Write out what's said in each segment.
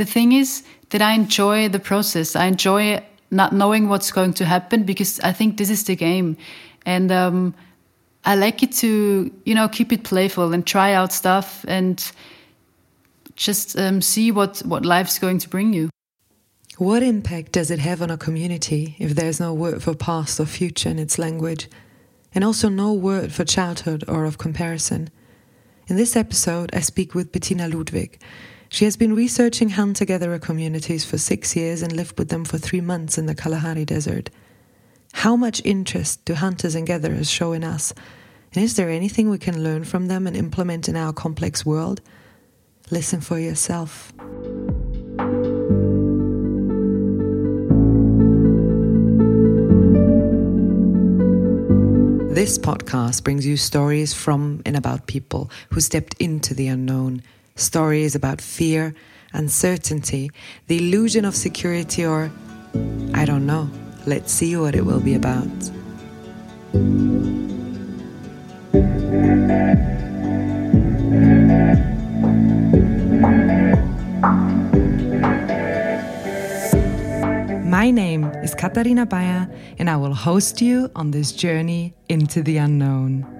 the thing is that I enjoy the process. I enjoy not knowing what's going to happen because I think this is the game. And um, I like it to, you know, keep it playful and try out stuff and just um, see what, what life's going to bring you. What impact does it have on a community if there's no word for past or future in its language, and also no word for childhood or of comparison? In this episode, I speak with Bettina Ludwig. She has been researching hunter gatherer communities for six years and lived with them for three months in the Kalahari Desert. How much interest do hunters and gatherers show in us? And is there anything we can learn from them and implement in our complex world? Listen for yourself. This podcast brings you stories from and about people who stepped into the unknown, stories about fear, uncertainty, the illusion of security, or I don't know. Let's see what it will be about. My name is Katharina Baier, and I will host you on this journey into the unknown.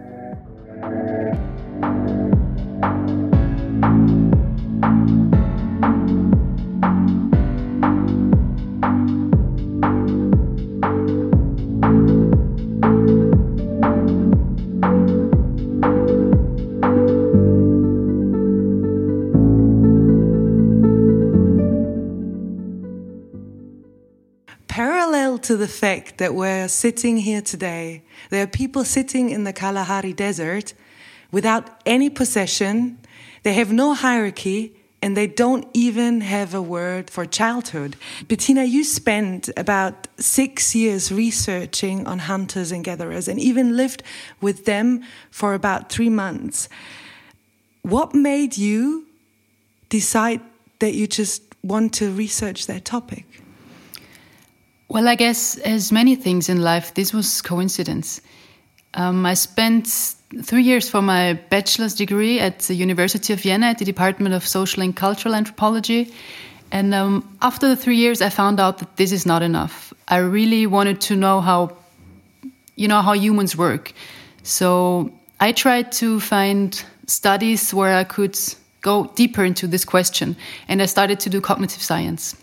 To the fact that we're sitting here today. There are people sitting in the Kalahari Desert without any possession, they have no hierarchy, and they don't even have a word for childhood. Bettina, you spent about six years researching on hunters and gatherers and even lived with them for about three months. What made you decide that you just want to research that topic? Well, I guess as many things in life, this was coincidence. Um, I spent three years for my bachelor's degree at the University of Vienna at the Department of Social and Cultural Anthropology. And um, after the three years, I found out that this is not enough. I really wanted to know how, you know, how humans work. So I tried to find studies where I could go deeper into this question, and I started to do cognitive science.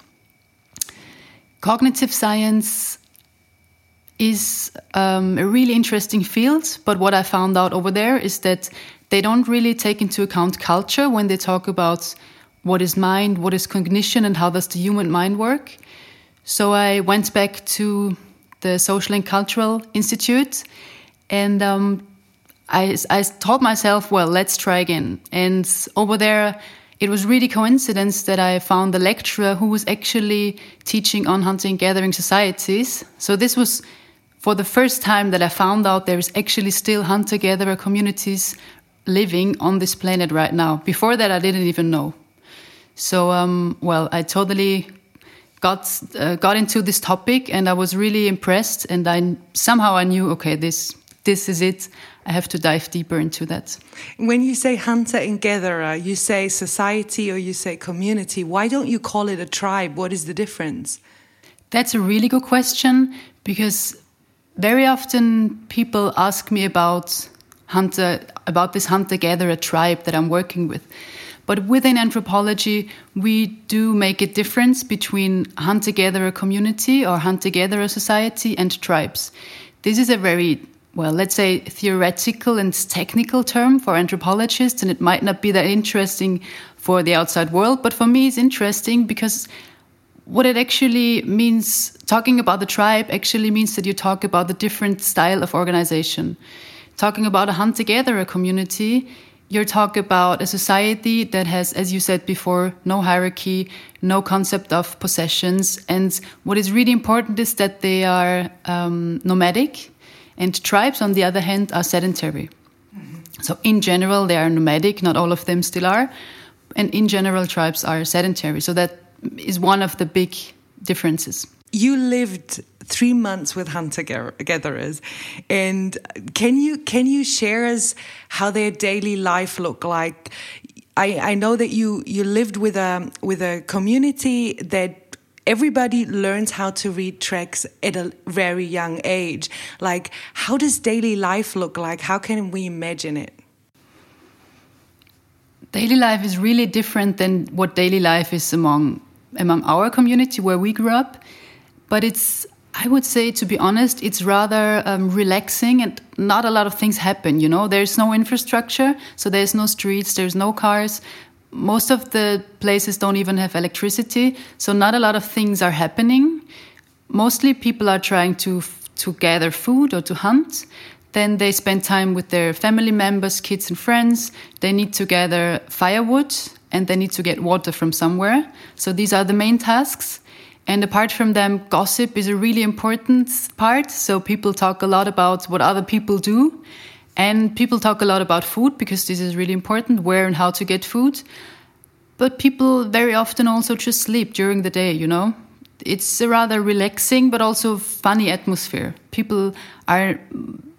Cognitive science is um, a really interesting field, but what I found out over there is that they don't really take into account culture when they talk about what is mind, what is cognition, and how does the human mind work. So I went back to the Social and Cultural Institute, and um, I, I told myself, well, let's try again. And over there, it was really coincidence that I found a lecturer who was actually teaching on hunting gathering societies. So this was for the first time that I found out there is actually still hunter gatherer communities living on this planet right now. Before that, I didn't even know. So, um, well, I totally got uh, got into this topic, and I was really impressed. And I somehow I knew, okay, this this is it. I have to dive deeper into that. When you say hunter and gatherer, you say society or you say community. Why don't you call it a tribe? What is the difference? That's a really good question because very often people ask me about hunter about this hunter gatherer tribe that I'm working with. But within anthropology, we do make a difference between hunter gatherer community or hunter gatherer society and tribes. This is a very well, let's say theoretical and technical term for anthropologists, and it might not be that interesting for the outside world, but for me, it's interesting because what it actually means, talking about the tribe, actually means that you talk about the different style of organization. Talking about a hunter gatherer community, you're talking about a society that has, as you said before, no hierarchy, no concept of possessions. And what is really important is that they are um, nomadic and tribes, on the other hand, are sedentary. So, in general, they are nomadic, not all of them still are. And in general, tribes are sedentary. So, that is one of the big differences. You lived three months with hunter gatherers, and can you can you share us how their daily life looked like? I, I know that you you lived with a with a community that everybody learns how to read tracks at a very young age. Like, how does daily life look like? How can we imagine it? Daily life is really different than what daily life is among among our community where we grew up, but it's I would say, to be honest, it's rather um, relaxing and not a lot of things happen. You know, there's no infrastructure, so there's no streets, there's no cars. Most of the places don't even have electricity, so not a lot of things are happening. Mostly, people are trying to to gather food or to hunt. Then they spend time with their family members, kids, and friends. They need to gather firewood and they need to get water from somewhere. So these are the main tasks. And apart from them, gossip is a really important part. So people talk a lot about what other people do. And people talk a lot about food because this is really important where and how to get food. But people very often also just sleep during the day, you know? It's a rather relaxing but also funny atmosphere. People are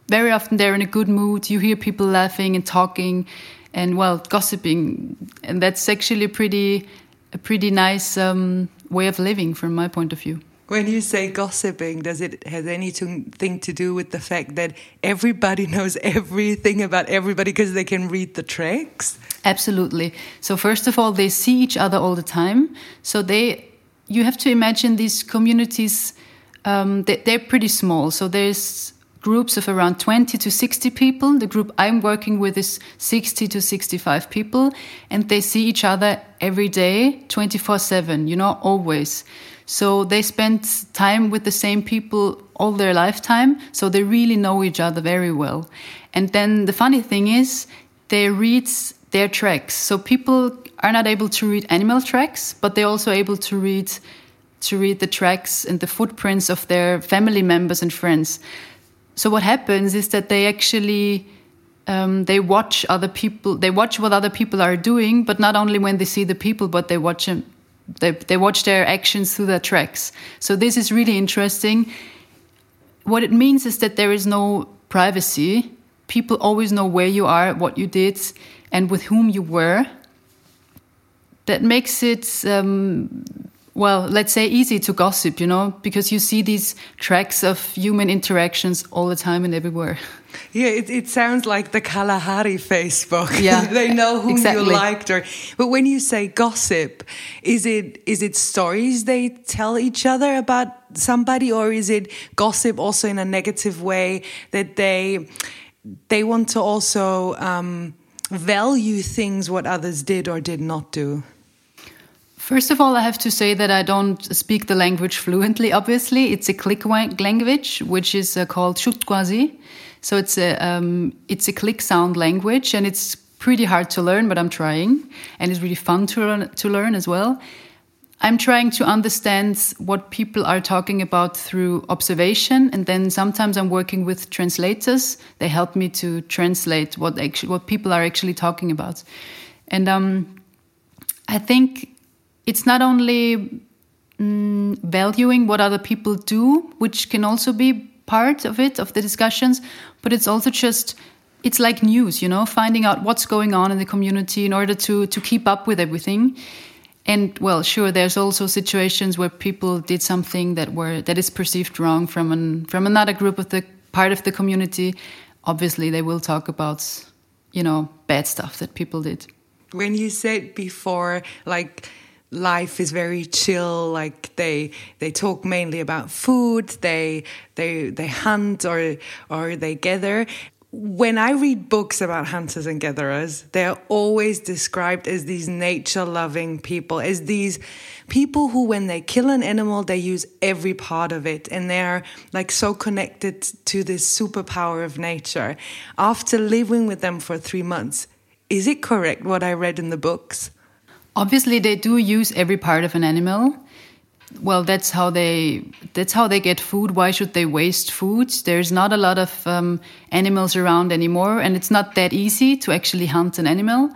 very often there in a good mood. You hear people laughing and talking and, well, gossiping. And that's actually pretty, a pretty nice. Um, way of living from my point of view. When you say gossiping, does it have anything to do with the fact that everybody knows everything about everybody because they can read the tracks? Absolutely. So first of all, they see each other all the time. So they, you have to imagine these communities. Um, they, they're pretty small. So there's groups of around 20 to 60 people. The group I'm working with is 60 to 65 people, and they see each other every day, 24 7, you know, always. So they spend time with the same people all their lifetime, so they really know each other very well. And then the funny thing is, they read their tracks. So people are not able to read animal tracks, but they're also able to read to read the tracks and the footprints of their family members and friends. So what happens is that they actually um, they watch other people. They watch what other people are doing, but not only when they see the people, but they watch them. They they watch their actions through their tracks. So this is really interesting. What it means is that there is no privacy. People always know where you are, what you did, and with whom you were. That makes it um, well, let's say easy to gossip, you know, because you see these tracks of human interactions all the time and everywhere. Yeah, it, it sounds like the Kalahari Facebook. Yeah, they know who exactly. you liked, or but when you say gossip, is it is it stories they tell each other about somebody, or is it gossip also in a negative way that they they want to also um, value things what others did or did not do? First of all, I have to say that I don't speak the language fluently, obviously. It's a click language, which is uh, called Shutquazi. So it's a, um, it's a click sound language and it's pretty hard to learn, but I'm trying. And it's really fun to learn, to learn as well. I'm trying to understand what people are talking about through observation, and then sometimes I'm working with translators. They help me to translate what actually, what people are actually talking about. And um, I think it's not only mm, valuing what other people do, which can also be part of it, of the discussions, but it's also just it's like news, you know, finding out what's going on in the community in order to to keep up with everything. And well, sure, there's also situations where people did something that were that is perceived wrong from an from another group of the part of the community. Obviously, they will talk about, you know, bad stuff that people did. When you said before, like life is very chill like they they talk mainly about food they they they hunt or or they gather when I read books about hunters and gatherers, they're always described as these nature loving people, as these people who, when they kill an animal, they use every part of it and they're like so connected to this superpower of nature. After living with them for three months, is it correct what I read in the books? Obviously, they do use every part of an animal. Well, that's how they that's how they get food. Why should they waste food? There's not a lot of um, animals around anymore, and it's not that easy to actually hunt an animal.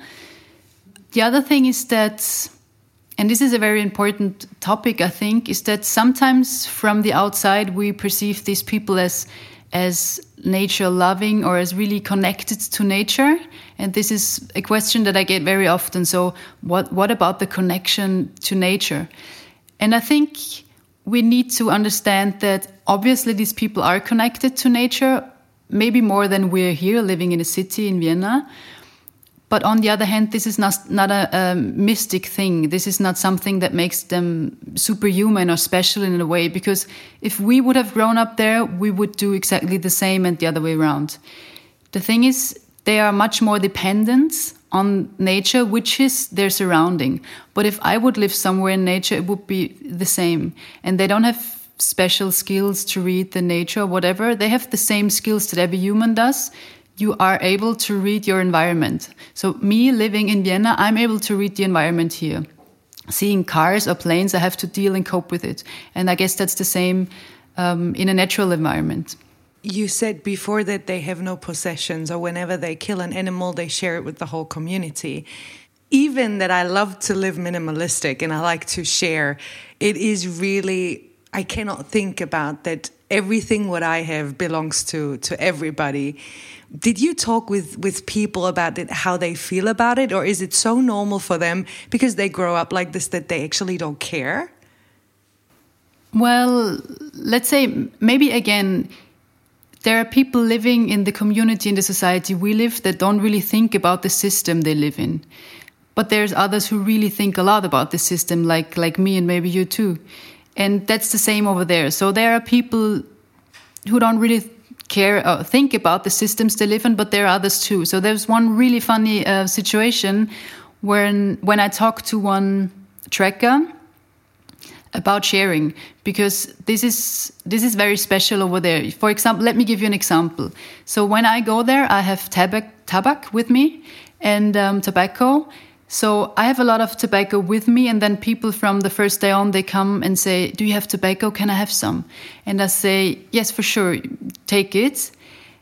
The other thing is that, and this is a very important topic, I think, is that sometimes from the outside we perceive these people as as nature loving or as really connected to nature? And this is a question that I get very often. So, what, what about the connection to nature? And I think we need to understand that obviously these people are connected to nature, maybe more than we're here living in a city in Vienna. But on the other hand, this is not, not a, a, mystic thing. This is not something that makes them superhuman or special in a way, because if we would have grown up there, we would do exactly the same and the other way around. The thing is, they are much more dependent on nature, which is their surrounding. But if I would live somewhere in nature, it would be the same. And they don't have special skills to read the nature or whatever. They have the same skills that every human does you are able to read your environment. So, me living in Vienna, I'm able to read the environment here. Seeing cars or planes, I have to deal and cope with it. And I guess that's the same um, in a natural environment. You said before that they have no possessions, or whenever they kill an animal, they share it with the whole community. Even that I love to live minimalistic and I like to share, it is really, I cannot think about that everything what I have belongs to, to everybody. Did you talk with with people about it how they feel about it? Or is it so normal for them because they grow up like this that they actually don't care? Well let's say maybe again there are people living in the community in the society we live that don't really think about the system they live in. But there's others who really think a lot about the system like like me and maybe you too and that's the same over there so there are people who don't really care uh, think about the systems they live in, but there are others too. So there's one really funny uh, situation when when I talked to one tracker about sharing because this is this is very special over there. For example, let me give you an example. So when I go there, I have tabac tabac with me and um, tobacco so I have a lot of tobacco with me, and then people from the first day on they come and say, "Do you have tobacco? Can I have some?" And I say, "Yes, for sure, take it."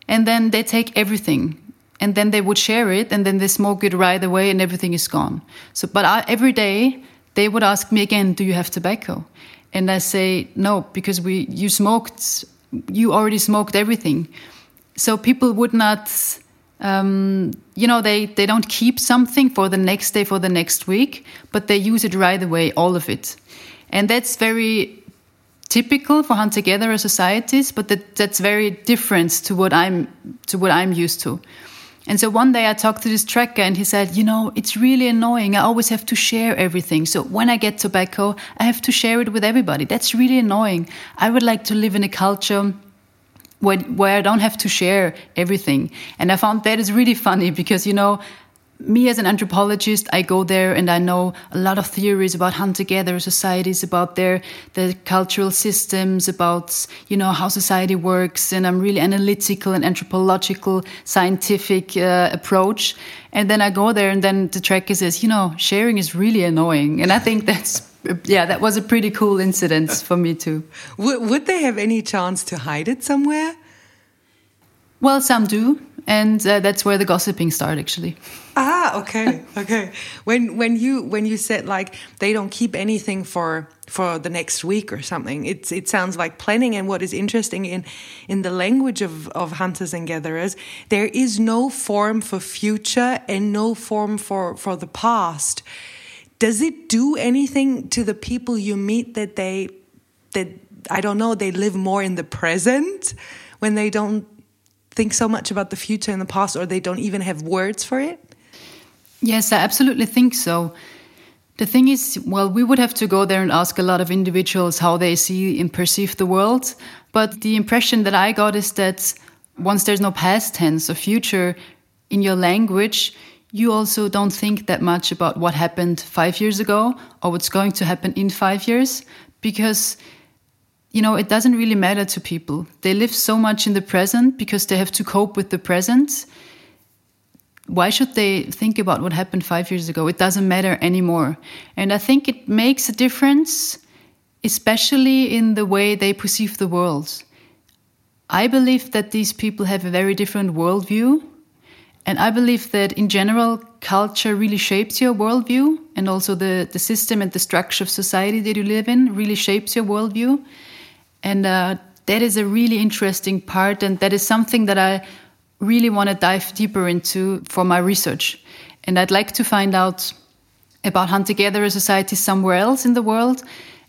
And then they take everything, and then they would share it, and then they smoke it right away, and everything is gone. So, but I, every day they would ask me again, "Do you have tobacco?" And I say, "No, because we you smoked, you already smoked everything." So people would not um, you know they they don't keep something for the next day for the next week but they use it right away all of it. And that's very typical for hunter gatherer societies but that, that's very different to what i'm to what i'm used to. And so one day i talked to this tracker and he said you know it's really annoying. I always have to share everything. So when i get tobacco i have to share it with everybody. That's really annoying. I would like to live in a culture where, where I don't have to share everything. And I found that is really funny because, you know, me as an anthropologist, I go there and I know a lot of theories about hunter-gatherer societies, about their the cultural systems, about you know how society works, and I'm really analytical and anthropological, scientific uh, approach. And then I go there, and then the trekker says, you know, sharing is really annoying, and I think that's yeah, that was a pretty cool incident for me too. Would, would they have any chance to hide it somewhere? Well, some do, and uh, that's where the gossiping started, actually. Ah, okay, okay. when when you when you said like they don't keep anything for for the next week or something, it it sounds like planning. And what is interesting in in the language of of hunters and gatherers, there is no form for future and no form for for the past does it do anything to the people you meet that they that I don't know they live more in the present when they don't think so much about the future and the past or they don't even have words for it? Yes, I absolutely think so. The thing is, well, we would have to go there and ask a lot of individuals how they see and perceive the world. But the impression that I got is that once there's no past tense or future in your language, you also don't think that much about what happened five years ago or what's going to happen in five years because you know it doesn't really matter to people. They live so much in the present because they have to cope with the present. Why should they think about what happened five years ago? It doesn't matter anymore. And i think it makes a difference especially in the way they perceive the world. I believe that these people have a very different worldview and I believe that in general, culture really shapes your worldview, and also the, the system and the structure of society that you live in really shapes your worldview. And uh, that is a really interesting part, and that is something that I really want to dive deeper into for my research. And I'd like to find out about hunter gatherer societies somewhere else in the world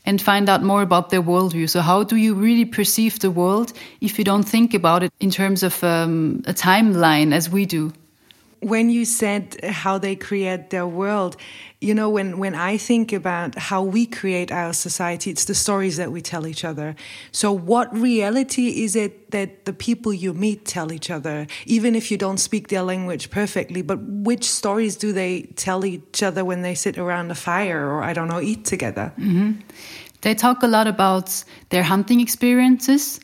and find out more about their worldview. So, how do you really perceive the world if you don't think about it in terms of um, a timeline as we do? When you said how they create their world, you know, when, when I think about how we create our society, it's the stories that we tell each other. So, what reality is it that the people you meet tell each other, even if you don't speak their language perfectly? But which stories do they tell each other when they sit around a fire or, I don't know, eat together? Mm -hmm. They talk a lot about their hunting experiences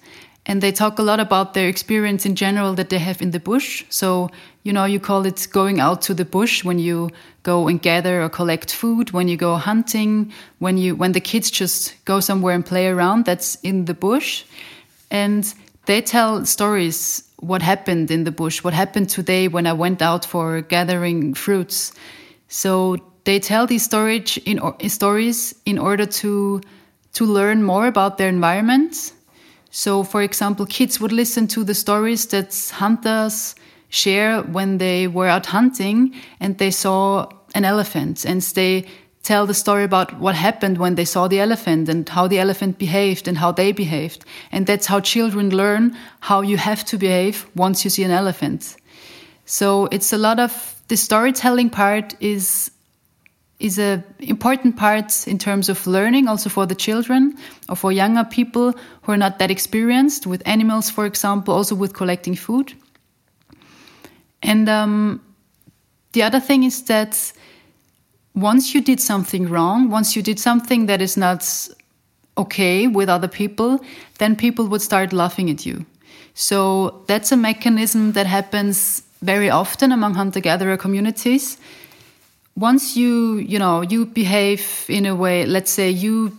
and they talk a lot about their experience in general that they have in the bush. So, you know, you call it going out to the bush when you go and gather or collect food, when you go hunting, when you when the kids just go somewhere and play around, that's in the bush. And they tell stories what happened in the bush, what happened today when I went out for gathering fruits. So they tell these storage in, stories in order to to learn more about their environment so, for example, kids would listen to the stories that hunters share when they were out hunting and they saw an elephant and they tell the story about what happened when they saw the elephant and how the elephant behaved and how they behaved. And that's how children learn how you have to behave once you see an elephant. So it's a lot of the storytelling part is is a important part in terms of learning also for the children or for younger people who are not that experienced with animals for example also with collecting food. And um, the other thing is that once you did something wrong once you did something that is not okay with other people then people would start laughing at you. So that's a mechanism that happens very often among hunter gatherer communities once you you know you behave in a way let's say you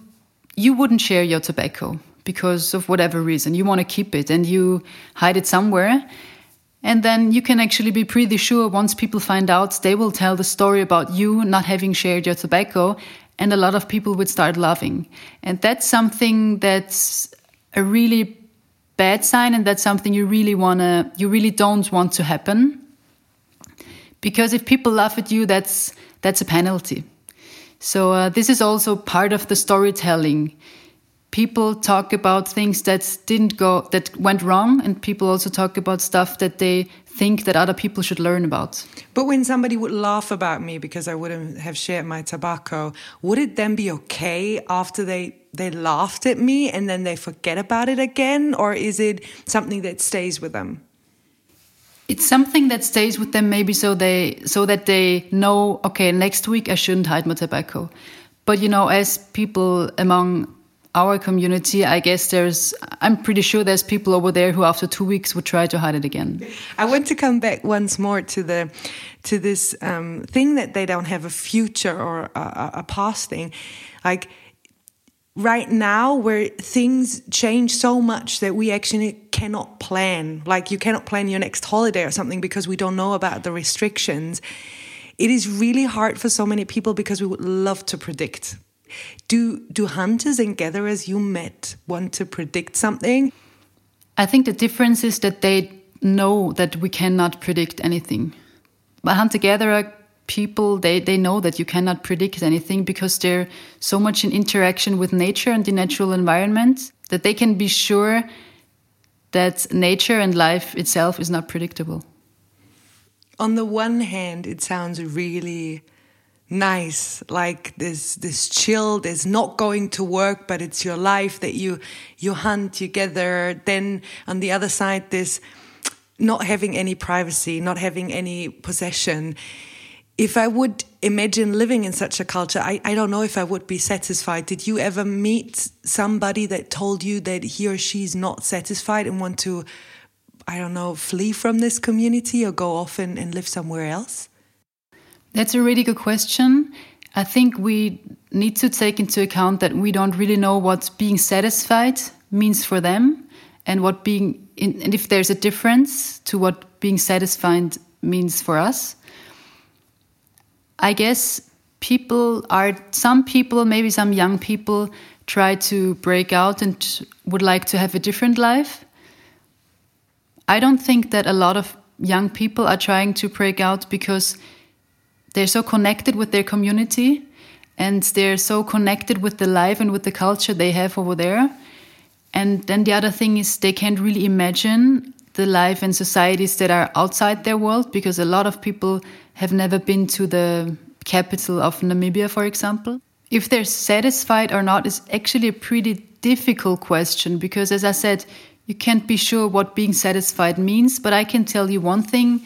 you wouldn't share your tobacco because of whatever reason. You want to keep it and you hide it somewhere. And then you can actually be pretty sure once people find out they will tell the story about you not having shared your tobacco and a lot of people would start laughing. And that's something that's a really bad sign and that's something you really want to you really don't want to happen. Because if people laugh at you that's that's a penalty. So uh, this is also part of the storytelling. People talk about things that didn't go that went wrong, and people also talk about stuff that they think that other people should learn about. But when somebody would laugh about me because I wouldn't have shared my tobacco, would it then be okay after they they laughed at me and then they forget about it again, or is it something that stays with them? It's something that stays with them maybe so they so that they know okay next week i shouldn't hide my tobacco. But you know as people among our community i guess there's i'm pretty sure there's people over there who after two weeks would try to hide it again. I want to come back once more to the to this um, thing that they don't have a future or a, a past thing. Like right now where things change so much that we actually cannot plan. Like you cannot plan your next holiday or something because we don't know about the restrictions. It is really hard for so many people because we would love to predict. Do do hunters and gatherers you met want to predict something? I think the difference is that they know that we cannot predict anything. But hunter gatherer people they, they know that you cannot predict anything because they're so much in interaction with nature and the natural environment that they can be sure that nature and life itself is not predictable. On the one hand it sounds really nice like this this chill there's not going to work but it's your life that you you hunt together. Then on the other side this not having any privacy not having any possession if I would imagine living in such a culture, I, I don't know if I would be satisfied. Did you ever meet somebody that told you that he or she's not satisfied and want to, I don't know, flee from this community or go off and, and live somewhere else? That's a really good question. I think we need to take into account that we don't really know what being satisfied means for them and what being in, and if there's a difference to what being satisfied means for us. I guess people are some people, maybe some young people, try to break out and would like to have a different life. I don't think that a lot of young people are trying to break out because they're so connected with their community and they're so connected with the life and with the culture they have over there. And then the other thing is they can't really imagine the life and societies that are outside their world because a lot of people have never been to the capital of Namibia, for example. If they're satisfied or not is actually a pretty difficult question because, as I said, you can't be sure what being satisfied means. But I can tell you one thing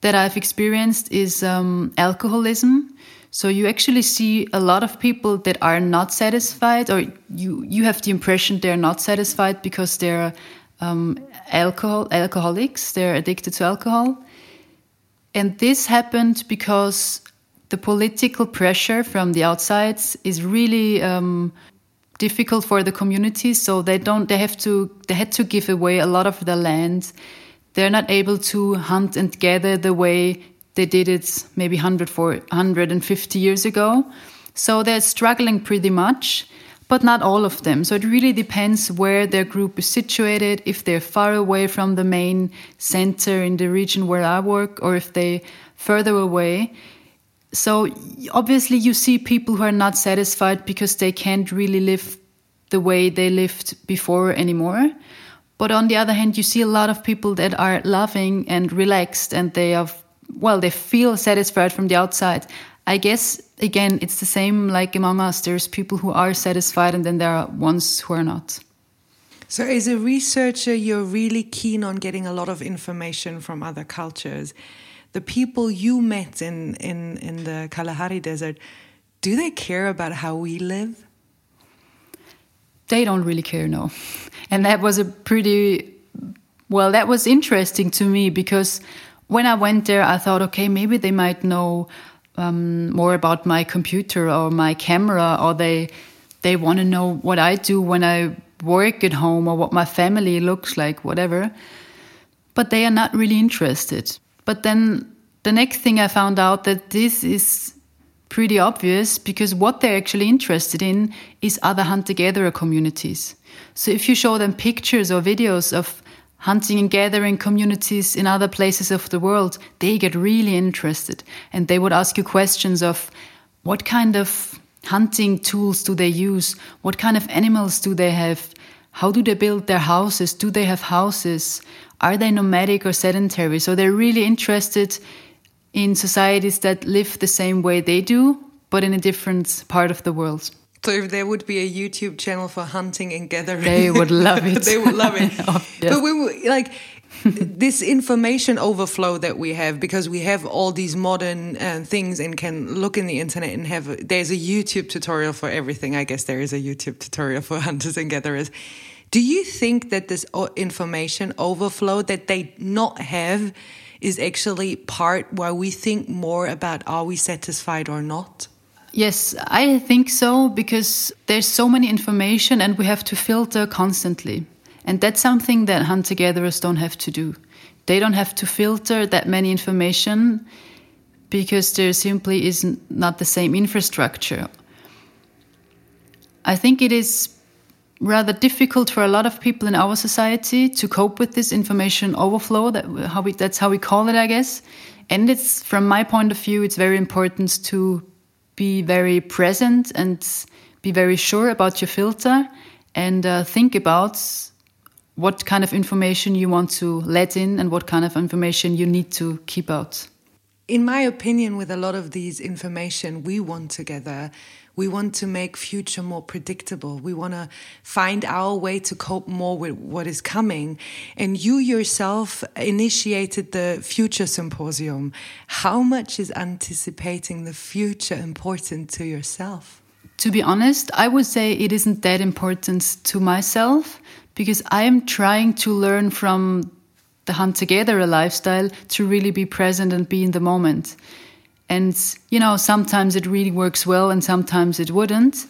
that I've experienced is um, alcoholism. So you actually see a lot of people that are not satisfied, or you you have the impression they're not satisfied because they're um, alcohol alcoholics. They're addicted to alcohol, and this happened because the political pressure from the outside is really um, difficult for the community. So they don't. They have to. They had to give away a lot of their land. They're not able to hunt and gather the way they did it maybe 100 for 150 years ago. So they're struggling pretty much, but not all of them. So it really depends where their group is situated, if they're far away from the main center in the region where I work, or if they're further away. So obviously you see people who are not satisfied because they can't really live the way they lived before anymore. But on the other hand you see a lot of people that are loving and relaxed and they are well they feel satisfied from the outside i guess again it's the same like among us there's people who are satisfied and then there are ones who are not so as a researcher you're really keen on getting a lot of information from other cultures the people you met in, in, in the Kalahari Desert, do they care about how we live? They don't really care, no. And that was a pretty, well, that was interesting to me because when I went there, I thought, okay, maybe they might know um, more about my computer or my camera, or they they want to know what I do when I work at home or what my family looks like, whatever. But they are not really interested. But then the next thing I found out that this is pretty obvious because what they're actually interested in is other hunter gatherer communities. So if you show them pictures or videos of hunting and gathering communities in other places of the world, they get really interested and they would ask you questions of what kind of hunting tools do they use? What kind of animals do they have? How do they build their houses? Do they have houses? are they nomadic or sedentary? So they're really interested in societies that live the same way they do, but in a different part of the world. So if there would be a YouTube channel for hunting and gathering, they would love it. they would love it. oh, yes. But we like this information overflow that we have because we have all these modern uh, things and can look in the internet and have. There's a YouTube tutorial for everything. I guess there is a YouTube tutorial for hunters and gatherers. Do you think that this information overflow that they not have is actually part why we think more about are we satisfied or not? Yes, I think so because there's so many information and we have to filter constantly. And that's something that hunter gatherers don't have to do. They don't have to filter that many information because there simply is not the same infrastructure. I think it is rather difficult for a lot of people in our society to cope with this information overflow. That how we, that's how we call it, I guess. And it's from my point of view, it's very important to be very present and be very sure about your filter and uh, think about what kind of information you want to let in and what kind of information you need to keep out. In my opinion, with a lot of these information we want together, we want to make future more predictable. We want to find our way to cope more with what is coming. And you yourself initiated the Future Symposium. How much is anticipating the future important to yourself? To be honest, I would say it isn't that important to myself because I am trying to learn from the hunter gatherer lifestyle to really be present and be in the moment. And, you know, sometimes it really works well and sometimes it wouldn't.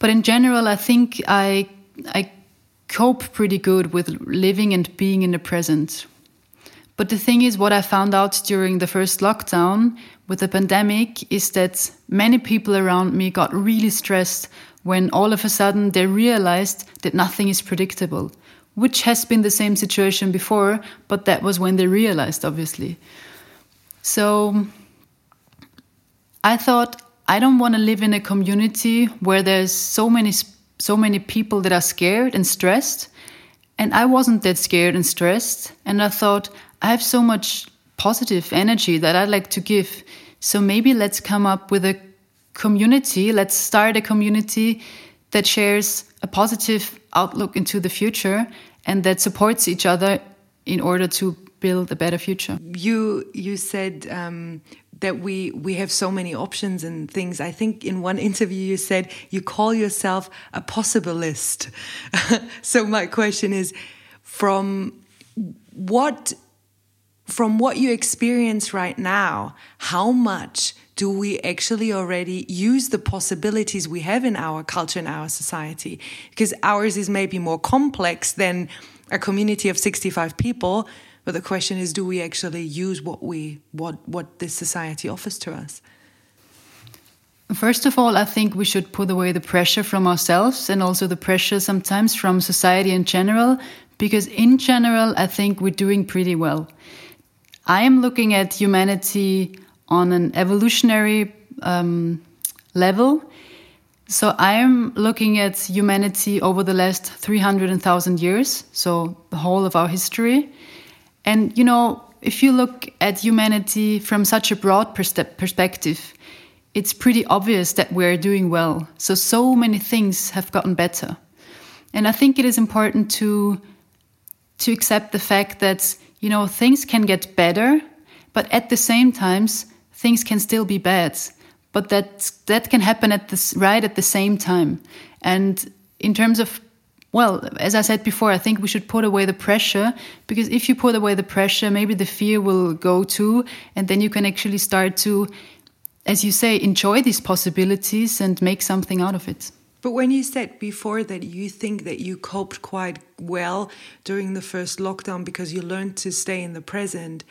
But in general, I think I, I cope pretty good with living and being in the present. But the thing is, what I found out during the first lockdown with the pandemic is that many people around me got really stressed when all of a sudden they realized that nothing is predictable, which has been the same situation before, but that was when they realized, obviously. So I thought I don't want to live in a community where there's so many so many people that are scared and stressed and I wasn't that scared and stressed and I thought I have so much positive energy that I'd like to give. So maybe let's come up with a community. Let's start a community that shares a positive outlook into the future and that supports each other in order to build a better future. You you said um, that we we have so many options and things. I think in one interview you said you call yourself a possibilist. so my question is, from what from what you experience right now, how much do we actually already use the possibilities we have in our culture and our society? Because ours is maybe more complex than a community of 65 people. But the question is, do we actually use what we what what this society offers to us? First of all, I think we should put away the pressure from ourselves and also the pressure sometimes from society in general, because in general, I think we're doing pretty well. I am looking at humanity on an evolutionary um, level. So I am looking at humanity over the last 300,000 years, so the whole of our history. And, you know, if you look at humanity from such a broad perspective, it's pretty obvious that we're doing well. So, so many things have gotten better. And I think it is important to, to accept the fact that you know, things can get better, but at the same times, things can still be bad. But that that can happen at this right at the same time. And in terms of well, as I said before, I think we should put away the pressure because if you put away the pressure, maybe the fear will go too, and then you can actually start to, as you say, enjoy these possibilities and make something out of it. But when you said before that you think that you coped quite well during the first lockdown because you learned to stay in the present,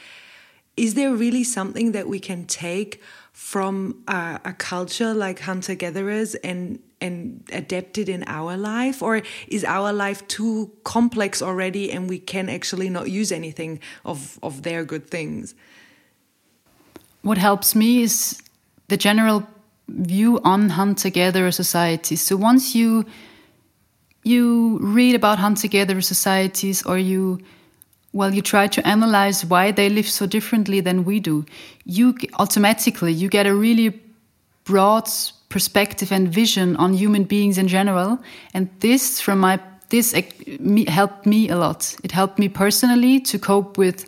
is there really something that we can take from a, a culture like hunter gatherers and and adapt it in our life or is our life too complex already and we can actually not use anything of of their good things what helps me is the general view on hunter-gatherer societies. So once you you read about hunter-gatherer societies or you well you try to analyze why they live so differently than we do you automatically you get a really broad perspective and vision on human beings in general and this from my this helped me a lot it helped me personally to cope with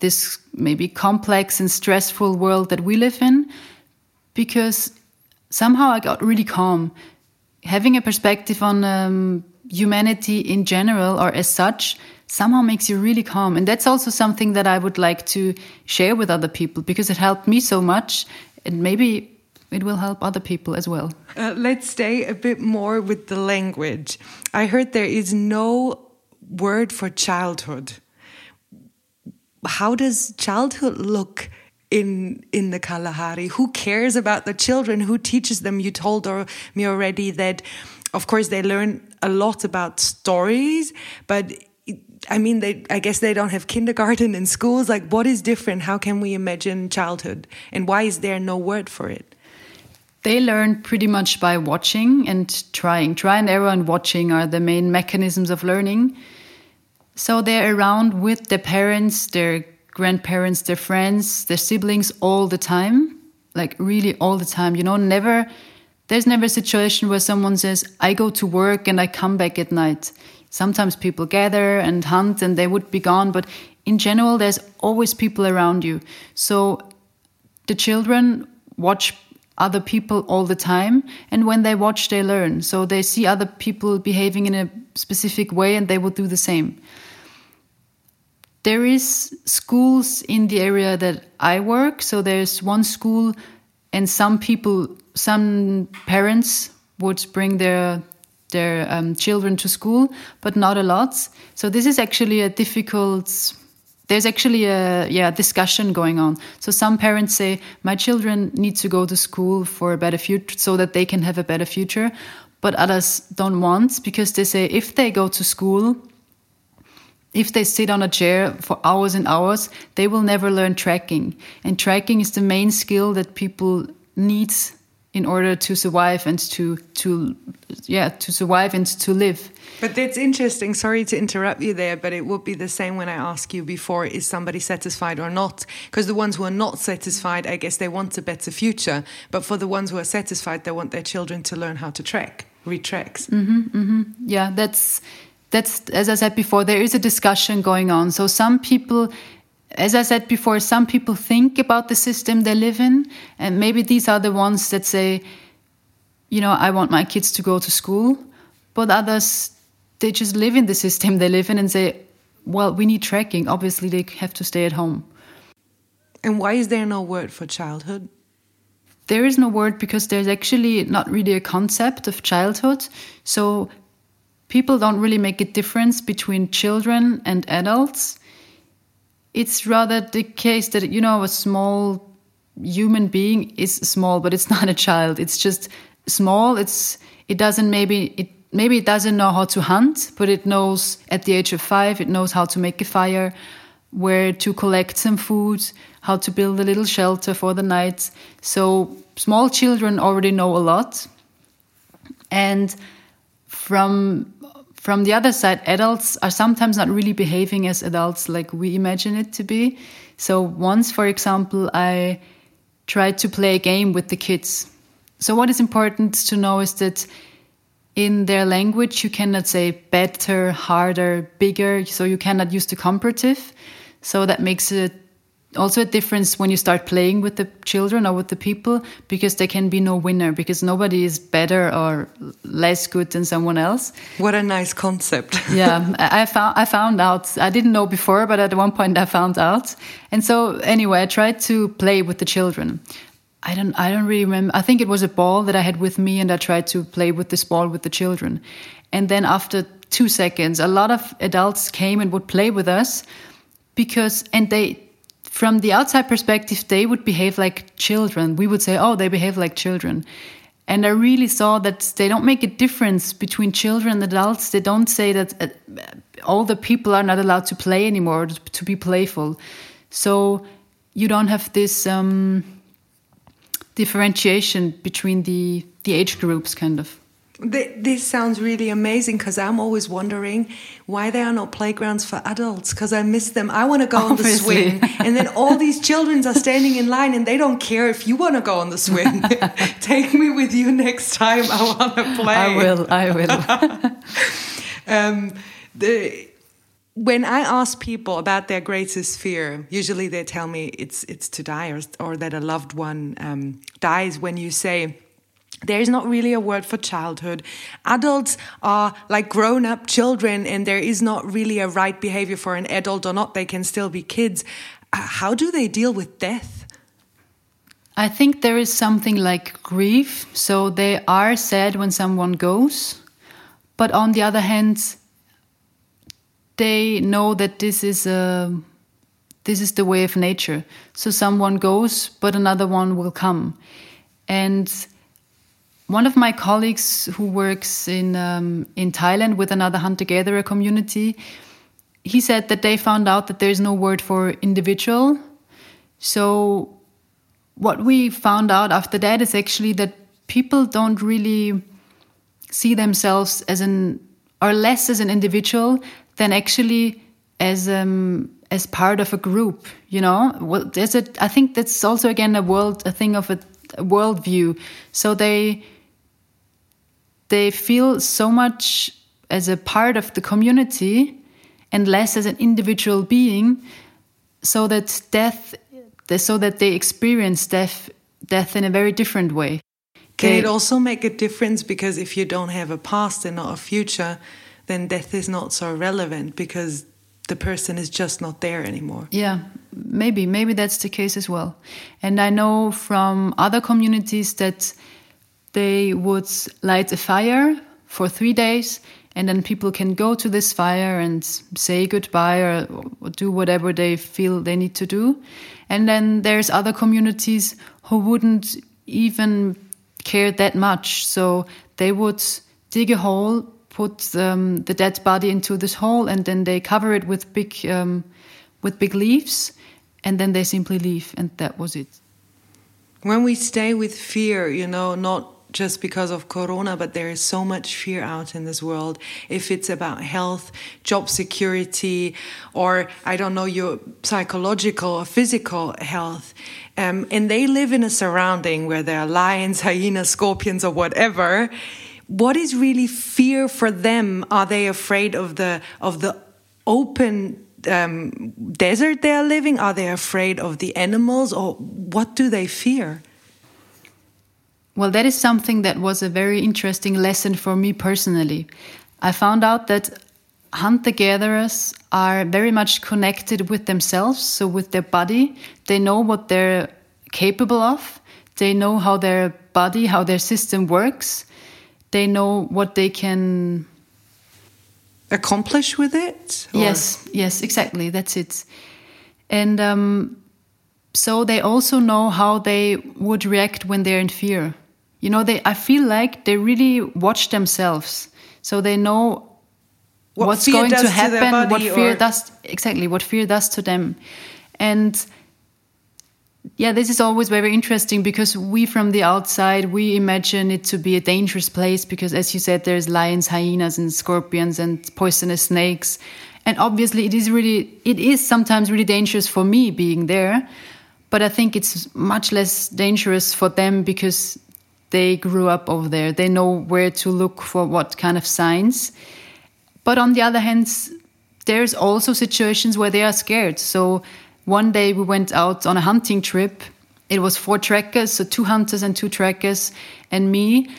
this maybe complex and stressful world that we live in because somehow I got really calm. Having a perspective on um, humanity in general or as such somehow makes you really calm. And that's also something that I would like to share with other people because it helped me so much. And maybe it will help other people as well. Uh, let's stay a bit more with the language. I heard there is no word for childhood. How does childhood look in in the Kalahari? Who cares about the children? Who teaches them? You told me already that, of course, they learn a lot about stories, but I mean, they, I guess they don't have kindergarten in schools. Like, what is different? How can we imagine childhood? And why is there no word for it? They learn pretty much by watching and trying. Try and error and watching are the main mechanisms of learning. So they're around with their parents, their grandparents, their friends, their siblings all the time, like really all the time. You know, never, there's never a situation where someone says, I go to work and I come back at night. Sometimes people gather and hunt and they would be gone, but in general, there's always people around you. So the children watch other people all the time and when they watch they learn so they see other people behaving in a specific way and they will do the same there is schools in the area that I work. So there's one school, and some people, some parents would bring their their um, children to school, but not a lot. So this is actually a difficult there's actually a yeah discussion going on. So some parents say my children need to go to school for a better future so that they can have a better future, but others don't want because they say if they go to school if they sit on a chair for hours and hours, they will never learn tracking. And tracking is the main skill that people need in order to survive and to to yeah to survive and to live. But that's interesting. Sorry to interrupt you there but it would be the same when i ask you before is somebody satisfied or not? Because the ones who are not satisfied i guess they want a better future. But for the ones who are satisfied they want their children to learn how to track read tracks mm -hmm, mm -hmm. yeah that's that's as i said before there is a discussion going on. So some people as I said before, some people think about the system they live in, and maybe these are the ones that say, you know, I want my kids to go to school, but others, they just live in the system they live in and say, well, we need tracking. Obviously, they have to stay at home. And why is there no word for childhood? There is no word because there's actually not really a concept of childhood. So people don't really make a difference between children and adults it's rather the case that you know a small human being is small but it's not a child. It's just small. It's it doesn't maybe it maybe it doesn't know how to hunt but it knows at the age of 5 it knows how to make a fire where to collect some food how to build a little shelter for the night. So small children already know a lot. And from from the other side, adults are sometimes not really behaving as adults like we imagine it to be. So once, for example, I tried to play a game with the kids. So what is important to know is that in their language, you cannot say better, harder, bigger. So you cannot use the comparative. So that makes it also a difference when you start playing with the children or with the people because there can be no winner because nobody is better or less good than someone else. What a nice concept. yeah, I found I found out. I didn't know before, but at one point I found out. And so anyway, I tried to play with the children. I don't I don't really remember. I think it was a ball that I had with me and I tried to play with this ball with the children. And then after 2 seconds, a lot of adults came and would play with us because and they from the outside perspective, they would behave like children. We would say, oh, they behave like children. And I really saw that they don't make a difference between children and adults. They don't say that uh, all the people are not allowed to play anymore, to be playful. So you don't have this um, differentiation between the, the age groups, kind of. This sounds really amazing because I'm always wondering why there are no playgrounds for adults because I miss them. I want to go Obviously. on the swing, and then all these children are standing in line and they don't care if you want to go on the swing. Take me with you next time. I want to play. I will. I will. um, the when I ask people about their greatest fear, usually they tell me it's it's to die or, or that a loved one um, dies. When you say there is not really a word for childhood. Adults are like grown up children, and there is not really a right behavior for an adult or not. They can still be kids. Uh, how do they deal with death? I think there is something like grief. So they are sad when someone goes. But on the other hand, they know that this is a this is the way of nature. So someone goes, but another one will come. And one of my colleagues who works in um, in Thailand with another hunter gatherer community, he said that they found out that there's no word for individual. So what we found out after that is actually that people don't really see themselves as an or less as an individual than actually as um as part of a group you know well there's a i think that's also again a world a thing of a, a worldview so they they feel so much as a part of the community and less as an individual being so that death so that they experience death death in a very different way. Can they, it also make a difference because if you don't have a past and not a future then death is not so relevant because the person is just not there anymore? Yeah maybe maybe that's the case as well. And i know from other communities that they would light a fire for three days and then people can go to this fire and say goodbye or, or do whatever they feel they need to do. And then there's other communities who wouldn't even care that much. So they would dig a hole, put um, the dead body into this hole, and then they cover it with big um, with big leaves, and then they simply leave, and that was it. When we stay with fear, you know, not just because of corona, but there is so much fear out in this world. If it's about health, job security, or I don't know, your psychological or physical health. Um, and they live in a surrounding where there are lions, hyenas, scorpions, or whatever. What is really fear for them? Are they afraid of the of the open um, desert they are living? Are they afraid of the animals, or what do they fear? Well, that is something that was a very interesting lesson for me personally. I found out that hunter gatherers are very much connected with themselves, so with their body. They know what they're capable of, they know how their body, how their system works, they know what they can accomplish with it. Or? Yes, yes, exactly. That's it. And um, so they also know how they would react when they're in fear you know they i feel like they really watch themselves. So they know what what's going to happen to what fear or... does exactly what fear does to them. And yeah this is always very interesting because we from the outside we imagine it to be a dangerous place because as you said there's lions hyenas and scorpions and poisonous snakes. And obviously it is really it is sometimes really dangerous for me being there but i think it's much less dangerous for them because they grew up over there. They know where to look for what kind of signs. But on the other hand, there's also situations where they are scared. So one day we went out on a hunting trip. It was four trackers, so two hunters and two trackers, and me.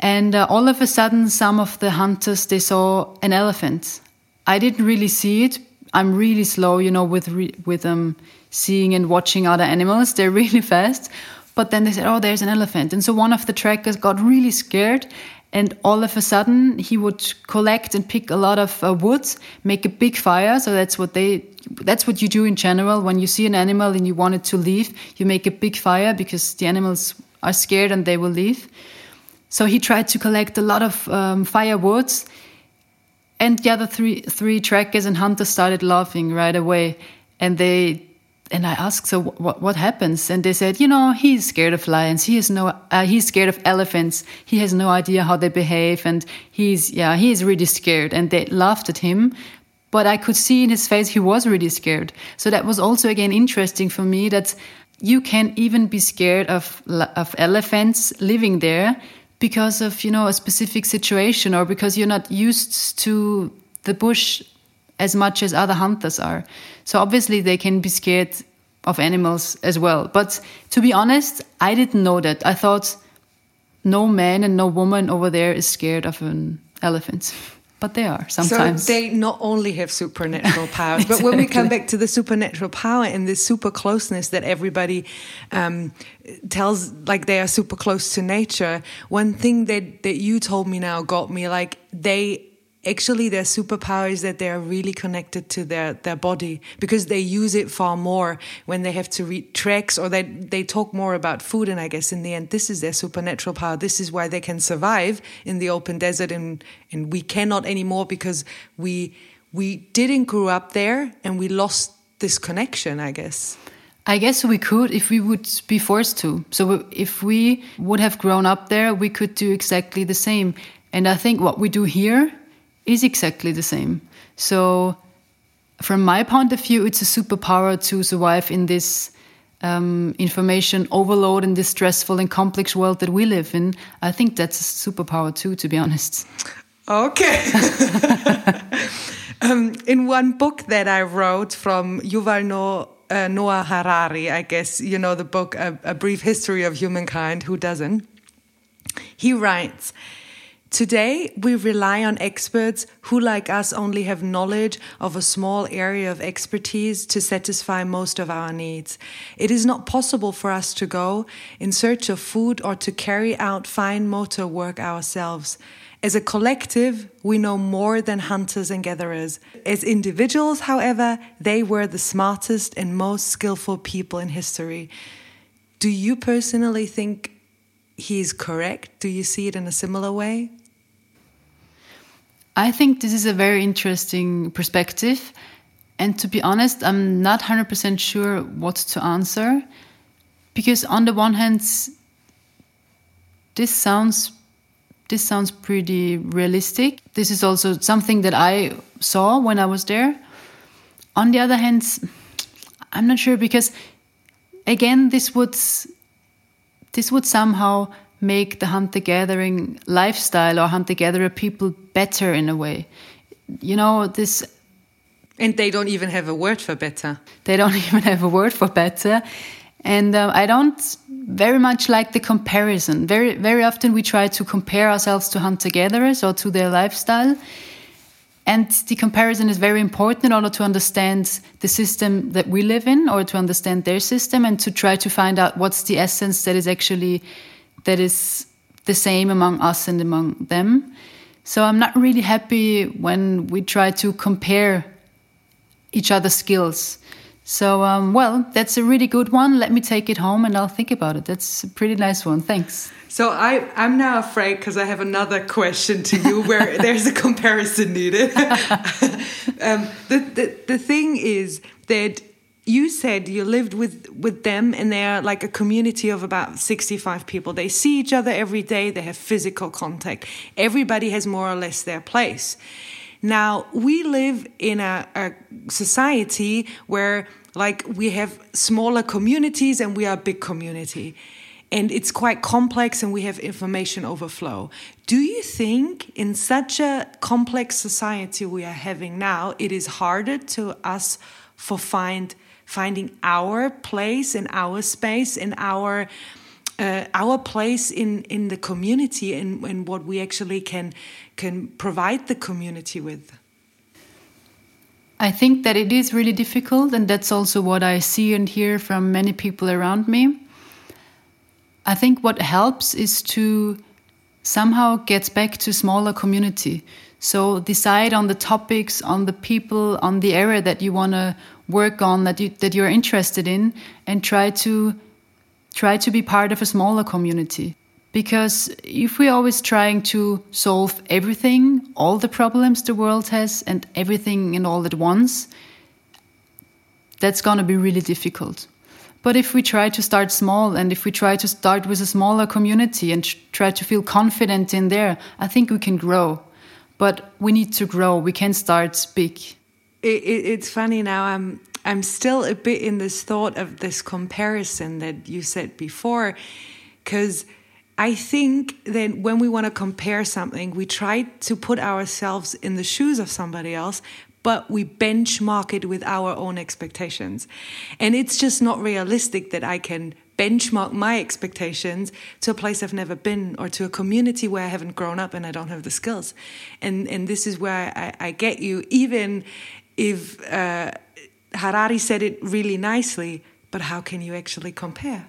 And uh, all of a sudden, some of the hunters they saw an elephant. I didn't really see it. I'm really slow, you know, with with um seeing and watching other animals. They're really fast. But then they said, oh, there's an elephant. And so one of the trackers got really scared. And all of a sudden, he would collect and pick a lot of uh, wood, make a big fire. So that's what they, that's what you do in general. When you see an animal and you want it to leave, you make a big fire because the animals are scared and they will leave. So he tried to collect a lot of um, firewood. And the other three, three trackers and hunters started laughing right away. And they and I asked, so what, what happens? And they said, you know, he's scared of lions. He has no, uh, he's scared of elephants. He has no idea how they behave. And he's, yeah, he's really scared. And they laughed at him. But I could see in his face he was really scared. So that was also again interesting for me that you can even be scared of, of elephants living there because of, you know, a specific situation or because you're not used to the bush as much as other hunters are. So obviously they can be scared of animals as well. But to be honest, I didn't know that. I thought no man and no woman over there is scared of an elephant. But they are sometimes. So they not only have supernatural powers, exactly. but when we come back to the supernatural power and this super closeness that everybody um, tells, like they are super close to nature, one thing that, that you told me now got me like they actually their superpower is that they are really connected to their, their body because they use it far more when they have to read tracks or they, they talk more about food. And I guess in the end, this is their supernatural power. This is why they can survive in the open desert and, and we cannot anymore because we, we didn't grow up there and we lost this connection, I guess. I guess we could if we would be forced to. So if we would have grown up there, we could do exactly the same. And I think what we do here is exactly the same. So, from my point of view, it's a superpower to survive in this um, information overload and this stressful and complex world that we live in. I think that's a superpower too, to be honest. Okay. um, in one book that I wrote from Yuval Noah, uh, Noah Harari, I guess you know the book a, a Brief History of Humankind. Who doesn't? He writes Today, we rely on experts who, like us, only have knowledge of a small area of expertise to satisfy most of our needs. It is not possible for us to go in search of food or to carry out fine motor work ourselves. As a collective, we know more than hunters and gatherers. As individuals, however, they were the smartest and most skillful people in history. Do you personally think he's correct? Do you see it in a similar way? I think this is a very interesting perspective. And to be honest, I'm not 100% sure what to answer. Because on the one hand, this sounds this sounds pretty realistic. This is also something that I saw when I was there. On the other hand, I'm not sure because again this would this would somehow make the hunter gathering lifestyle or hunter gatherer people better in a way. You know, this. And they don't even have a word for better. They don't even have a word for better. And uh, I don't very much like the comparison. Very, very often we try to compare ourselves to hunter gatherers or to their lifestyle. And the comparison is very important in order to understand the system that we live in or to understand their system and to try to find out what's the essence that is actually that is the same among us and among them. So I'm not really happy when we try to compare each other's skills. So, um, well, that's a really good one. Let me take it home and I'll think about it. That's a pretty nice one. Thanks. So I, I'm now afraid because I have another question to you where there's a comparison needed. um, the, the, the thing is that you said you lived with with them and they're like a community of about 65 people. They see each other every day. They have physical contact. Everybody has more or less their place. Now we live in a, a society where like we have smaller communities and we are a big community. And it's quite complex and we have information overflow. Do you think in such a complex society we are having now it is harder to us for find finding our place in our space in our uh, our place in in the community and, and what we actually can can provide the community with I think that it is really difficult, and that's also what I see and hear from many people around me. I think what helps is to somehow get back to smaller community. So decide on the topics, on the people, on the area that you want to work on that you that you're interested in and try to try to be part of a smaller community. Because if we're always trying to solve everything all the problems the world has and everything and all at once that's going to be really difficult. But if we try to start small and if we try to start with a smaller community and try to feel confident in there i think we can grow. But we need to grow. We can start big it, it, it's funny now. I'm I'm still a bit in this thought of this comparison that you said before, because I think that when we want to compare something, we try to put ourselves in the shoes of somebody else, but we benchmark it with our own expectations. And it's just not realistic that I can benchmark my expectations to a place I've never been or to a community where I haven't grown up and I don't have the skills. And and this is where I, I get you, even if uh, Harari said it really nicely, but how can you actually compare?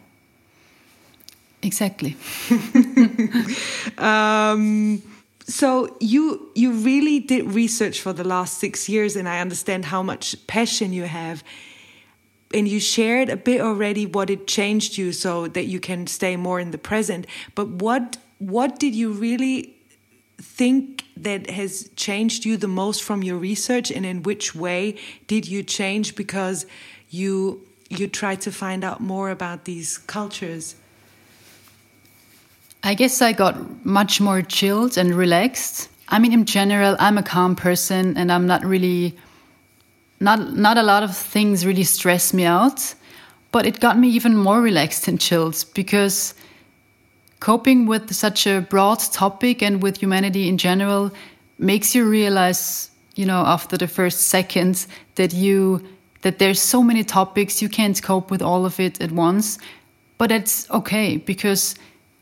Exactly. um, so you you really did research for the last six years, and I understand how much passion you have. And you shared a bit already what it changed you, so that you can stay more in the present. But what what did you really think that has changed you the most from your research and in which way did you change? Because you you tried to find out more about these cultures. I guess i got much more chilled and relaxed. I mean in general i'm a calm person and i'm not really not not a lot of things really stress me out. But it got me even more relaxed and chilled because coping with such a broad topic and with humanity in general makes you realize you know after the first seconds that you that there's so many topics you can't cope with all of it at once but it's okay because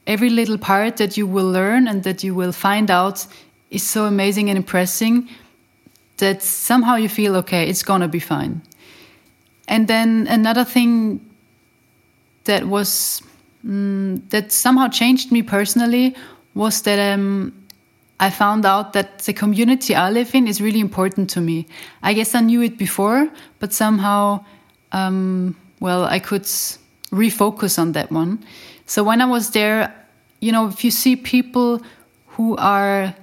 every little part that you will learn and that you will find out is so amazing and impressing that somehow you feel okay, it's gonna be fine. And then another thing that was mm, that somehow changed me personally was that um, I found out that the community I live in is really important to me. I guess I knew it before, but somehow, um, well, I could refocus on that one. So when I was there, you know, if you see people who are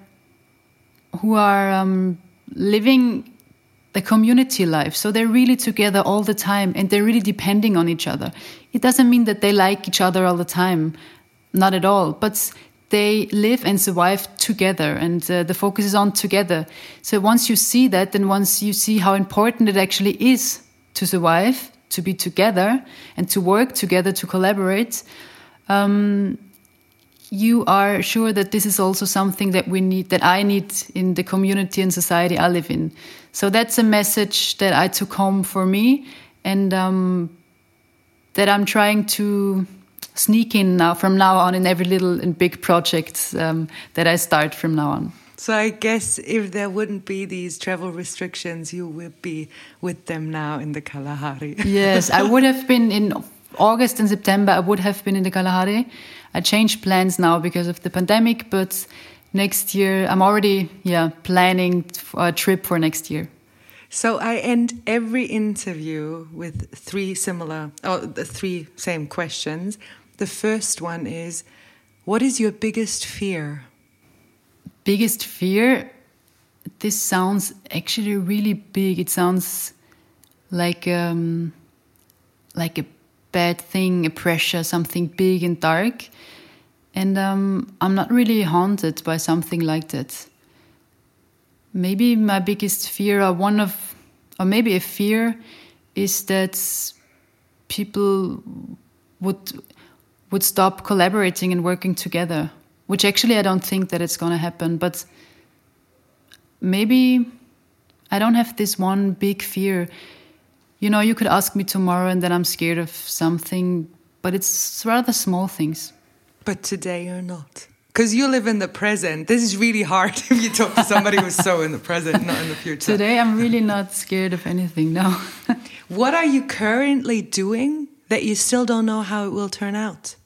who are um, living the community life, so they're really together all the time and they're really depending on each other. It doesn't mean that they like each other all the time, not at all, but they live and survive together and uh, the focus is on together. So once you see that, then once you see how important it actually is to survive, to be together and to work together, to collaborate, um, you are sure that this is also something that we need, that I need in the community and society I live in. So that's a message that I took home for me, and um, that I'm trying to sneak in now from now on in every little and big project um, that I start from now on. So I guess if there wouldn't be these travel restrictions, you would be with them now in the Kalahari. yes, I would have been in August and September. I would have been in the Kalahari. I changed plans now because of the pandemic, but next year I'm already yeah planning a trip for next year. So I end every interview with three similar, oh, the three same questions. The first one is, what is your biggest fear? Biggest fear? This sounds actually really big. It sounds like um, like a bad thing, a pressure, something big and dark. And um, I'm not really haunted by something like that. Maybe my biggest fear, or one of, or maybe a fear, is that people would would stop collaborating and working together. Which actually I don't think that it's going to happen, but maybe I don't have this one big fear you know, you could ask me tomorrow and then I'm scared of something, but it's rather small things. But today you're not. Because you live in the present. This is really hard if you talk to somebody who's so in the present, not in the future. Today I'm really not scared of anything, no. what are you currently doing that you still don't know how it will turn out?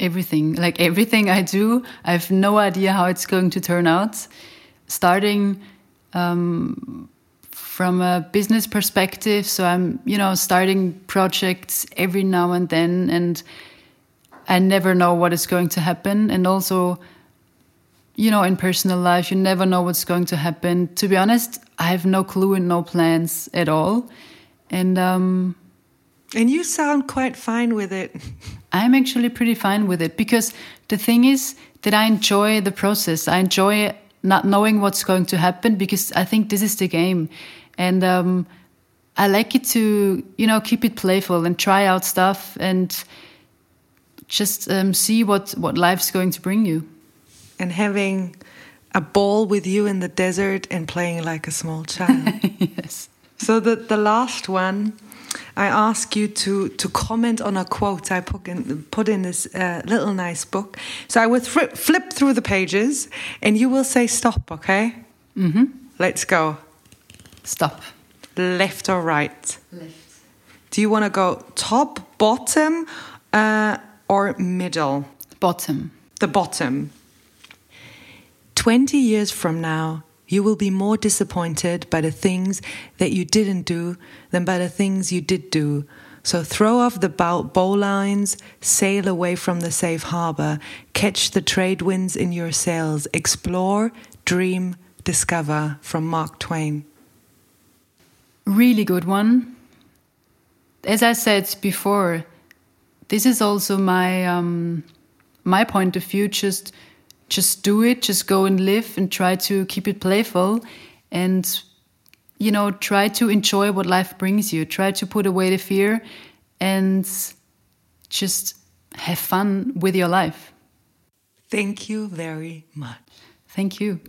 Everything. Like everything I do, I have no idea how it's going to turn out. Starting um, from a business perspective. So I'm, you know, starting projects every now and then, and I never know what is going to happen. And also, you know, in personal life, you never know what's going to happen. To be honest, I have no clue and no plans at all. And, um, and you sound quite fine with it. I'm actually pretty fine with it because the thing is that I enjoy the process. I enjoy not knowing what's going to happen because I think this is the game and um, I like it to you know keep it playful and try out stuff and just um, see what what life's going to bring you. And having a ball with you in the desert and playing like a small child. yes. So the the last one. I ask you to to comment on a quote I put in put in this uh, little nice book. So I will flip through the pages, and you will say stop. Okay. Mm-hmm. Let's go. Stop. Left or right? Left. Do you want to go top, bottom, uh, or middle? Bottom. The bottom. 20 years from now, you will be more disappointed by the things that you didn't do than by the things you did do. So throw off the bowlines, sail away from the safe harbor, catch the trade winds in your sails, explore, dream, discover. From Mark Twain. Really good one. As I said before, this is also my um, my point of view. Just just do it. Just go and live and try to keep it playful, and you know try to enjoy what life brings you. Try to put away the fear, and just have fun with your life. Thank you very much. Thank you.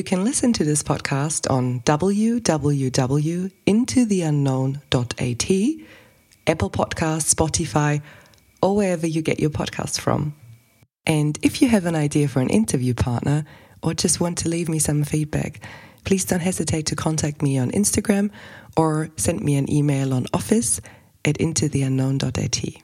You can listen to this podcast on www.intotheunknown.at, Apple Podcasts, Spotify, or wherever you get your podcasts from. And if you have an idea for an interview partner or just want to leave me some feedback, please don't hesitate to contact me on Instagram or send me an email on office at intotheunknown.at.